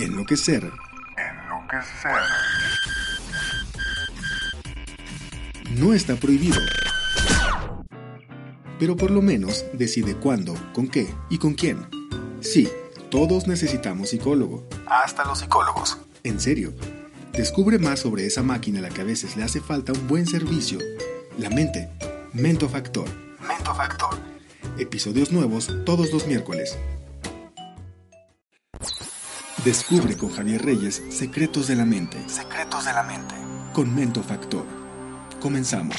Enloquecer. Enloquecer. No está prohibido. Pero por lo menos decide cuándo, con qué y con quién. Sí, todos necesitamos psicólogo. Hasta los psicólogos. En serio. Descubre más sobre esa máquina a la que a veces le hace falta un buen servicio. La mente. Mentofactor. Mentofactor. Episodios nuevos todos los miércoles. Descubre con Javier Reyes Secretos de la Mente. Secretos de la Mente. Con Mento Factor. Comenzamos.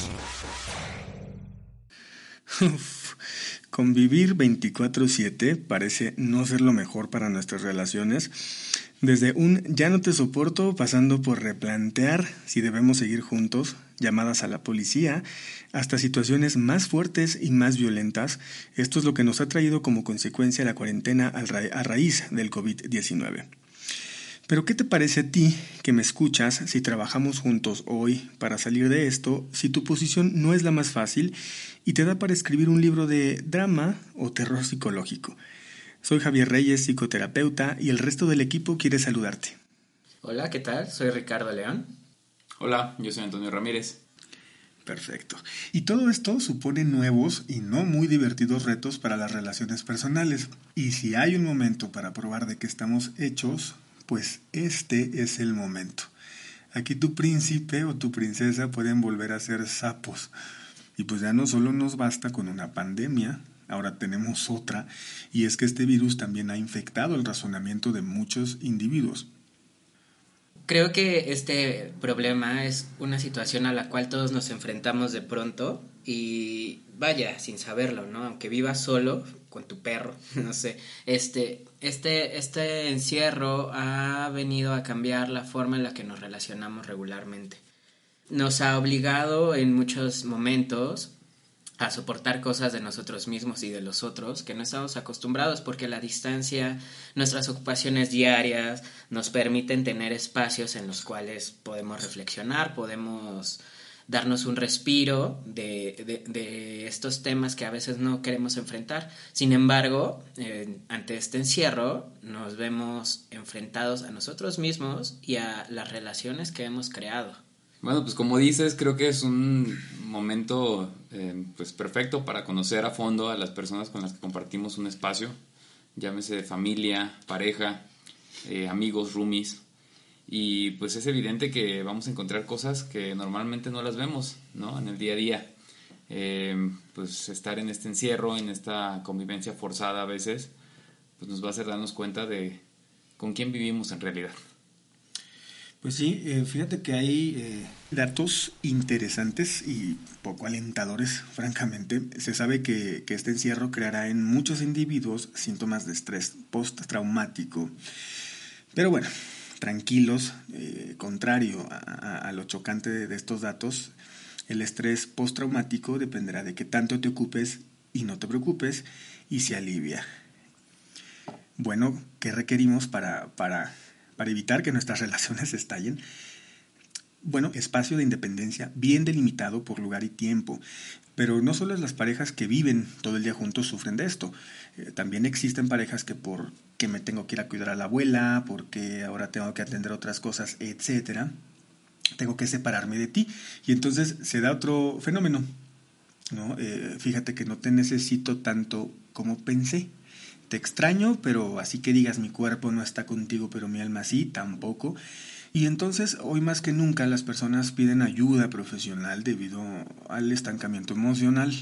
convivir 24/7 parece no ser lo mejor para nuestras relaciones. Desde un ya no te soporto pasando por replantear si debemos seguir juntos, llamadas a la policía, hasta situaciones más fuertes y más violentas. Esto es lo que nos ha traído como consecuencia la cuarentena a raíz del COVID-19. Pero ¿qué te parece a ti que me escuchas si trabajamos juntos hoy para salir de esto, si tu posición no es la más fácil y te da para escribir un libro de drama o terror psicológico? Soy Javier Reyes, psicoterapeuta, y el resto del equipo quiere saludarte. Hola, ¿qué tal? Soy Ricardo León. Hola, yo soy Antonio Ramírez. Perfecto. Y todo esto supone nuevos y no muy divertidos retos para las relaciones personales. Y si hay un momento para probar de qué estamos hechos, pues este es el momento. Aquí tu príncipe o tu princesa pueden volver a ser sapos. Y pues ya no solo nos basta con una pandemia, ahora tenemos otra, y es que este virus también ha infectado el razonamiento de muchos individuos. Creo que este problema es una situación a la cual todos nos enfrentamos de pronto y vaya, sin saberlo, ¿no? Aunque vivas solo con tu perro, no sé, este, este, este encierro ha venido a cambiar la forma en la que nos relacionamos regularmente. Nos ha obligado en muchos momentos a soportar cosas de nosotros mismos y de los otros que no estamos acostumbrados porque la distancia, nuestras ocupaciones diarias nos permiten tener espacios en los cuales podemos reflexionar, podemos darnos un respiro de, de, estos temas que a veces no queremos enfrentar. Sin embargo, ante este encierro nos vemos enfrentados a nosotros mismos y a las relaciones que hemos creado. Bueno, pues como dices, creo que es un momento eh, pues perfecto para conocer a fondo a las personas con las que compartimos un espacio, llámese familia, pareja, eh, amigos, roomies. Y pues es evidente que vamos a encontrar cosas que normalmente no las vemos, ¿no? En el día a día. Eh, pues estar en este encierro, en esta convivencia forzada a veces, pues nos va a hacer darnos cuenta de con quién vivimos en realidad. Pues sí, eh, fíjate que hay eh, datos interesantes y poco alentadores, francamente. Se sabe que, este encierro creará en muchos individuos síntomas de estrés postraumático. Pero bueno, tranquilos, eh, contrario a, lo chocante de, estos datos, el estrés postraumático dependerá de que tanto te ocupes y no te preocupes y se alivia. Bueno, ¿qué requerimos para, para, para evitar que nuestras relaciones estallen? Bueno, espacio de independencia bien delimitado por lugar y tiempo. Pero no solo las parejas que viven todo el día juntos sufren de esto. Eh, también existen parejas que por que me tengo que ir a cuidar a la abuela, porque ahora tengo que atender otras cosas, etcétera, tengo que separarme de ti. Y entonces se da otro fenómeno. ¿no? Eh, fíjate que no te necesito tanto como pensé. Te extraño, pero así que digas mi cuerpo no está contigo, pero mi alma sí, tampoco. Y entonces hoy más que nunca las personas piden ayuda profesional debido al estancamiento emocional.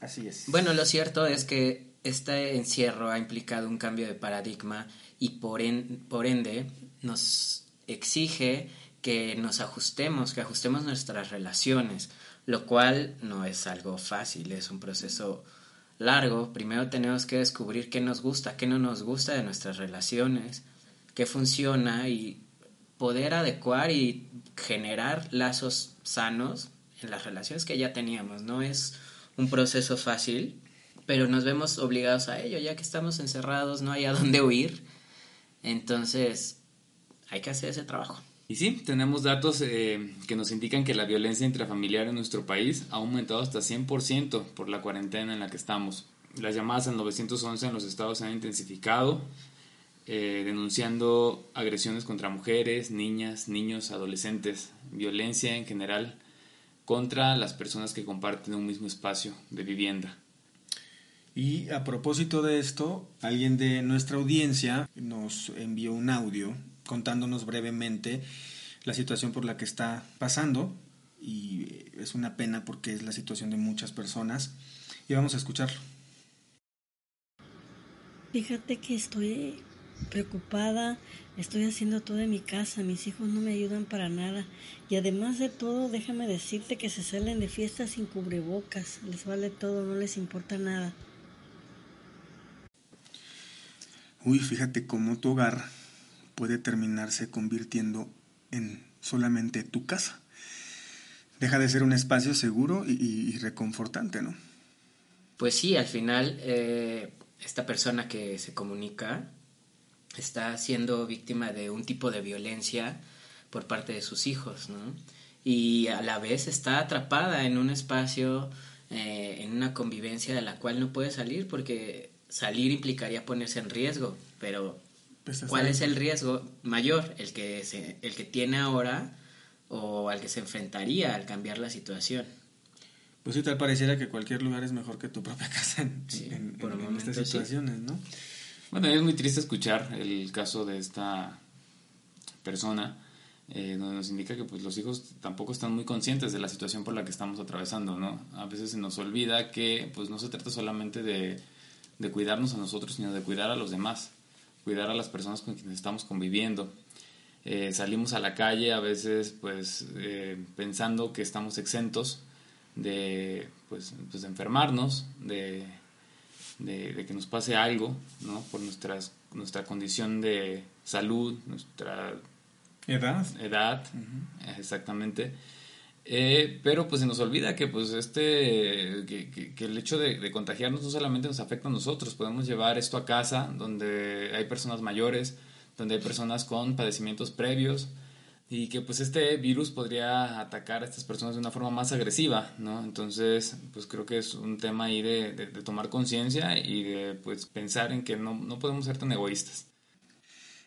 Así es. Bueno, lo cierto es que este encierro ha implicado un cambio de paradigma y por, por ende nos exige que nos ajustemos, que ajustemos nuestras relaciones, lo cual no es algo fácil, es un proceso largo. Primero tenemos que descubrir qué nos gusta, qué no nos gusta de nuestras relaciones, qué funciona y poder adecuar y generar lazos sanos en las relaciones que ya teníamos. No es un proceso fácil, pero nos vemos obligados a ello, ya que estamos encerrados, no hay a dónde huir. Entonces, hay que hacer ese trabajo. Y sí, tenemos datos eh, que nos indican que la violencia intrafamiliar en nuestro país ha aumentado hasta 100% por la cuarentena en la que estamos. Las llamadas al 911 en los estados se han intensificado, eh, denunciando agresiones contra mujeres, niñas, niños, adolescentes, violencia en general contra las personas que comparten un mismo espacio de vivienda. Y a propósito de esto, alguien de nuestra audiencia nos envió un audio contándonos brevemente la situación por la que está pasando y es una pena porque es la situación de muchas personas y vamos a escucharlo. Fíjate que estoy preocupada, estoy haciendo todo en mi casa, mis hijos no me ayudan para nada y además de todo déjame decirte que se salen de fiesta sin cubrebocas, les vale todo, no les importa nada. Uy, fíjate cómo tu hogar puede terminarse convirtiendo en solamente tu casa. Deja de ser un espacio seguro y, reconfortante, ¿no? Pues sí, al final eh, esta persona que se comunica está siendo víctima de un tipo de violencia por parte de sus hijos, ¿no? Y a la vez está atrapada en un espacio, eh, en una convivencia de la cual no puede salir porque salir implicaría ponerse en riesgo, pero pues, ¿cuál es el riesgo mayor? ¿El que, se, el que tiene ahora o al que se enfrentaría al cambiar la situación? Pues sí, tal pareciera que cualquier lugar es mejor que tu propia casa en, estas situaciones, ¿no? Bueno, es muy triste escuchar el caso de esta persona, eh, donde nos indica que pues, los hijos tampoco están muy conscientes de la situación por la que estamos atravesando, ¿no? A veces se nos olvida que pues, no se trata solamente de, de cuidarnos a nosotros, sino de cuidar a los demás, cuidar a las personas con quienes estamos conviviendo. Eh, salimos a la calle a veces pues eh, pensando que estamos exentos de, pues, pues de enfermarnos, de de, que nos pase algo, ¿no? Por nuestras, nuestra condición de salud, nuestra edad. Edad, exactamente. Eh, pero pues se nos olvida que pues este que, el hecho de, contagiarnos no solamente nos afecta a nosotros, podemos llevar esto a casa donde hay personas mayores, donde hay personas con padecimientos previos, y que pues este virus podría atacar a estas personas de una forma más agresiva, ¿no? Entonces, pues creo que es un tema ahí de, de, tomar conciencia y de pues pensar en que no, no, podemos ser tan egoístas.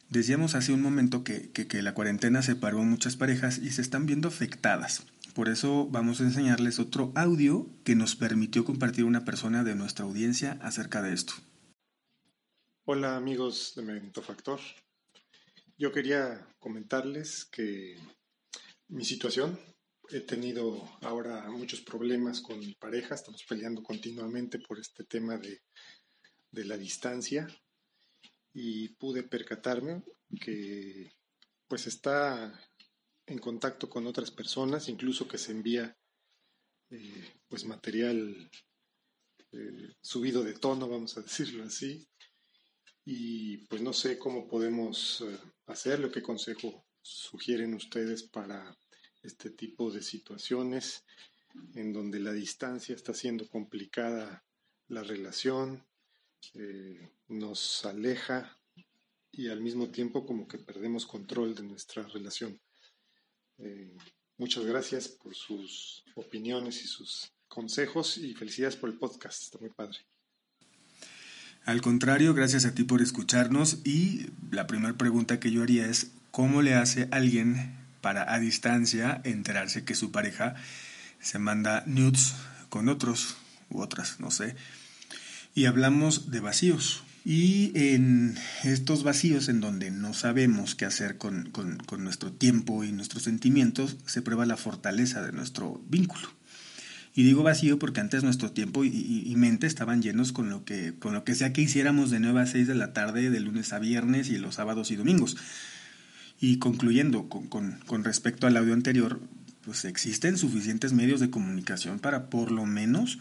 Decíamos hace un momento que, que, que la cuarentena separó a muchas parejas y se están viendo afectadas. Por eso vamos a enseñarles otro audio que nos permitió compartir una persona de nuestra audiencia acerca de esto. Hola amigos de Mentofactor. Yo quería comentarles que mi situación, he tenido ahora muchos problemas con mi pareja, estamos peleando continuamente por este tema de, la distancia y pude percatarme que pues está en contacto con otras personas, incluso que se envía eh, pues material eh, subido de tono, vamos a decirlo así, y pues no sé cómo podemos eh, hacerlo, qué consejo sugieren ustedes para este tipo de situaciones en donde la distancia está siendo complicada la relación, eh, nos aleja y al mismo tiempo como que perdemos control de nuestra relación. Eh, muchas gracias por sus opiniones y sus consejos y felicidades por el podcast, está muy padre. Al contrario, gracias a ti por escucharnos y la primera pregunta que yo haría es, ¿cómo le hace alguien para a distancia enterarse que su pareja se manda nudes con otros u otras, no sé? Y hablamos de vacíos. Y en estos vacíos en donde no sabemos qué hacer con, con nuestro tiempo y nuestros sentimientos, se prueba la fortaleza de nuestro vínculo. Y digo vacío porque antes nuestro tiempo y, mente estaban llenos con lo, que, con lo que sea que hiciéramos de 9 a 6 de la tarde, de lunes a viernes y los sábados y domingos. Y concluyendo con, con, respecto al audio anterior, pues existen suficientes medios de comunicación para por lo menos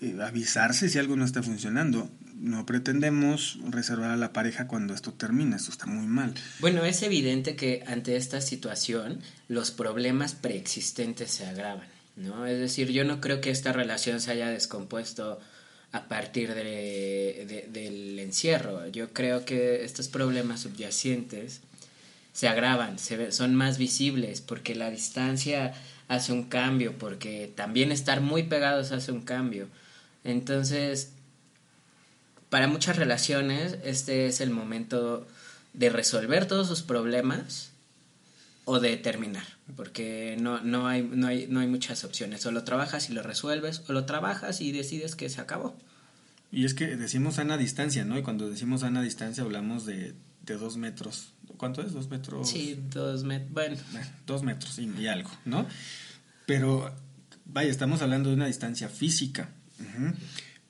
eh, avisarse si algo no está funcionando. No pretendemos reservar a la pareja cuando esto termina, esto está muy mal. Bueno, es evidente que ante esta situación los problemas preexistentes se agravan, ¿no? Es decir, yo no creo que esta relación se haya descompuesto a partir de, del encierro. Yo creo que estos problemas subyacentes se agravan, se, son más visibles porque la distancia hace un cambio, porque también estar muy pegados hace un cambio. Entonces, para muchas relaciones, este es el momento de resolver todos sus problemas o de terminar, porque no, no, hay, no, hay, no hay muchas opciones. O lo trabajas y lo resuelves, o lo trabajas y decides que se acabó. Y es que decimos sana distancia, ¿no? Y cuando decimos sana distancia hablamos de, de dos metros. ¿Cuánto es? ¿Dos metros? Sí, dos metros. Bueno. Dos metros y, algo, ¿no? Pero, vaya, estamos hablando de una distancia física.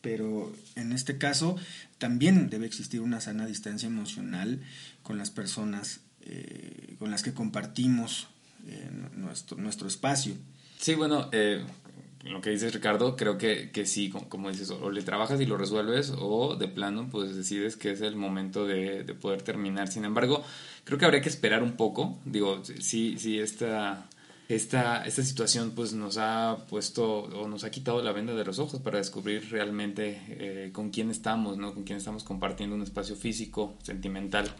Pero en este caso también debe existir una sana distancia emocional con las personas eh, con las que compartimos eh, nuestro, nuestro espacio. Sí, bueno, eh, lo que dices Ricardo, creo que, que sí, como, dices, o le trabajas y lo resuelves o de plano pues decides que es el momento de, de, poder terminar. Sin embargo, creo que habría que esperar un poco. Digo, sí, sí, esta, esta, esta situación pues nos ha puesto o nos ha quitado la venda de los ojos para descubrir realmente eh, con quién estamos, ¿no? Con quién estamos compartiendo un espacio físico, sentimental.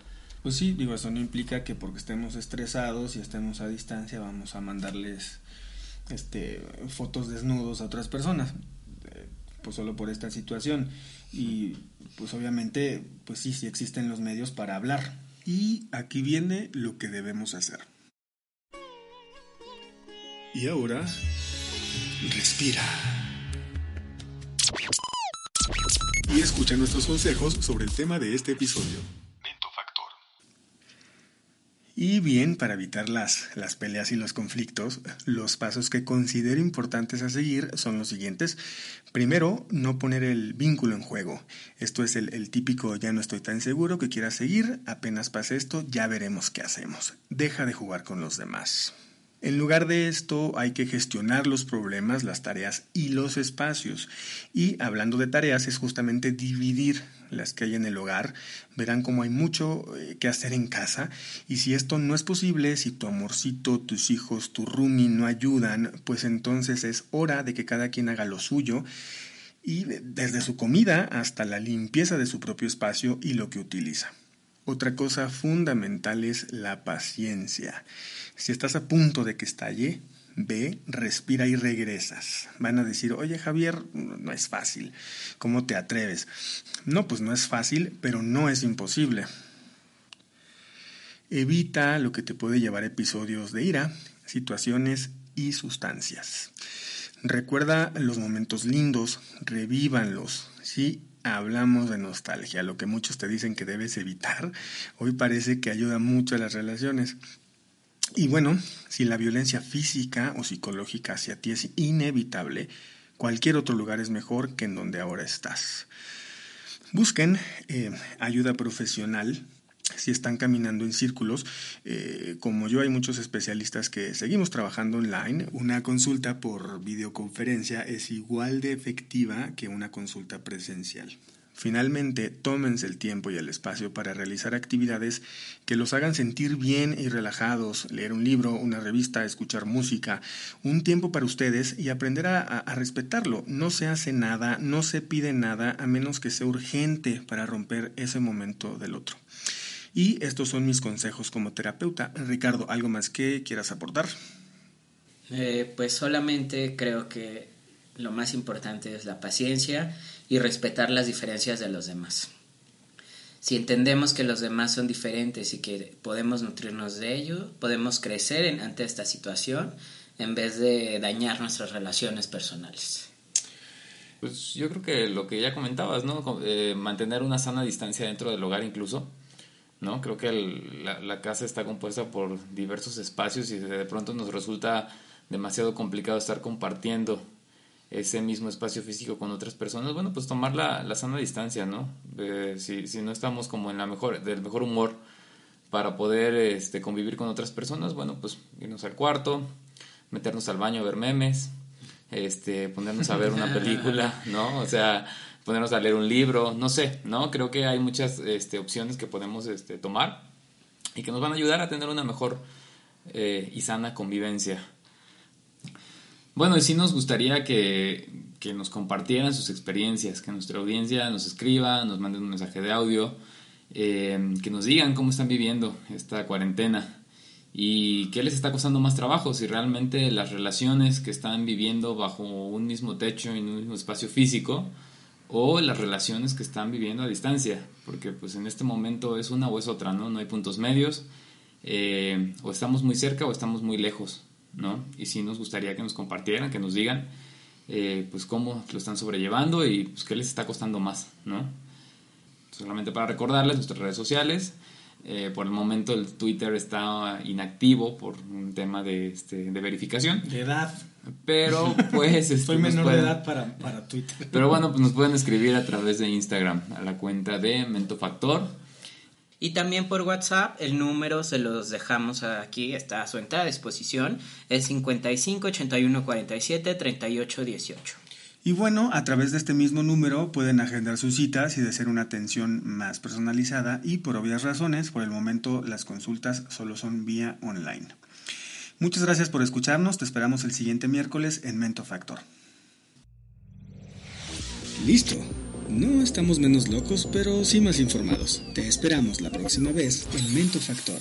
Pues sí, digo, eso no implica que porque estemos estresados y estemos a distancia vamos a mandarles este, fotos desnudos a otras personas, eh, pues solo por esta situación. Y pues obviamente, pues sí, sí existen los medios para hablar. Y aquí viene lo que debemos hacer. Y ahora, respira. Y escucha nuestros consejos sobre el tema de este episodio. Y bien, para evitar las, las peleas y los conflictos, los pasos que considero importantes a seguir son los siguientes. Primero, no poner el vínculo en juego. Esto es el, el típico ya no estoy tan seguro que quieras seguir, apenas pase esto, ya veremos qué hacemos. Deja de jugar con los demás. En lugar de esto hay que gestionar los problemas, las tareas y los espacios. Y hablando de tareas es justamente dividir las que hay en el hogar. Verán cómo hay mucho eh, que hacer en casa y si esto no es posible, si tu amorcito, tus hijos, tu roomie no ayudan, pues entonces es hora de que cada quien haga lo suyo y desde su comida hasta la limpieza de su propio espacio y lo que utiliza. Otra cosa fundamental es la paciencia. Si estás a punto de que estalle, ve, respira y regresas. Van a decir, oye Javier, no es fácil. ¿Cómo te atreves? No, pues no es fácil, pero no es imposible. Evita lo que te puede llevar a episodios de ira, situaciones y sustancias. Recuerda los momentos lindos, revívanlos, ¿sí? Hablamos de nostalgia, lo que muchos te dicen que debes evitar, hoy parece que ayuda mucho a las relaciones. Y bueno, si la violencia física o psicológica hacia ti es inevitable, cualquier otro lugar es mejor que en donde ahora estás. Busquen eh, ayuda profesional si están caminando en círculos, eh, como yo hay muchos especialistas que seguimos trabajando online, una consulta por videoconferencia es igual de efectiva que una consulta presencial. Finalmente, tómense el tiempo y el espacio para realizar actividades que los hagan sentir bien y relajados, leer un libro, una revista, escuchar música, un tiempo para ustedes y aprender a, a, respetarlo. No se hace nada, no se pide nada a menos que sea urgente para romper ese momento del otro. Y estos son mis consejos como terapeuta. Ricardo, ¿algo más que quieras aportar? Eh, pues solamente creo que lo más importante es la paciencia y respetar las diferencias de los demás. Si entendemos que los demás son diferentes y que podemos nutrirnos de ello, podemos crecer ante esta situación en vez de dañar nuestras relaciones personales. Pues yo creo que lo que ya comentabas, ¿no? Eh, mantener una sana distancia dentro del hogar incluso, ¿no? Creo que la, casa está compuesta por diversos espacios y de pronto nos resulta demasiado complicado estar compartiendo ese mismo espacio físico con otras personas, bueno, pues tomar la, sana distancia, ¿no? si, si, no estamos como en la mejor, del mejor humor para poder este, convivir con otras personas, bueno, pues irnos al cuarto, meternos al baño a ver memes, este, ponernos a ver una película, ¿no? O sea, ponernos a leer un libro, no sé, ¿no? Creo que hay muchas este, opciones que podemos este, tomar y que nos van a ayudar a tener una mejor eh, y sana convivencia. Bueno, y sí nos gustaría que, nos compartieran sus experiencias, que nuestra audiencia nos escriba, nos manden un mensaje de audio, eh, que nos digan cómo están viviendo esta cuarentena y qué les está costando más trabajo, si realmente las relaciones que están viviendo bajo un mismo techo en un mismo espacio físico o las relaciones que están viviendo a distancia, porque pues en este momento es una o es otra, ¿no? No hay puntos medios, eh, o estamos muy cerca o estamos muy lejos, ¿no? Y sí nos gustaría que nos compartieran, que nos digan, eh, pues cómo lo están sobrellevando y pues qué les está costando más, ¿no? Solamente para recordarles nuestras redes sociales, eh, por el momento el Twitter está inactivo por un tema de, este, de verificación. De edad. Pero pues... Estoy este, menor de edad para, para, Twitter. Pero bueno, pues nos pueden escribir a través de Instagram a la cuenta de Mentofactor. Y también por WhatsApp, el número se los dejamos aquí, está a su entera disposición, es 55 81 47 38 18. Y bueno, a través de este mismo número pueden agendar sus citas y desear una atención más personalizada y por obvias razones, por el momento las consultas solo son vía online. Muchas gracias por escucharnos, te esperamos el siguiente miércoles en Mento Factor. Listo. No estamos menos locos, pero sí más informados. Te esperamos la próxima vez en Mento Factor.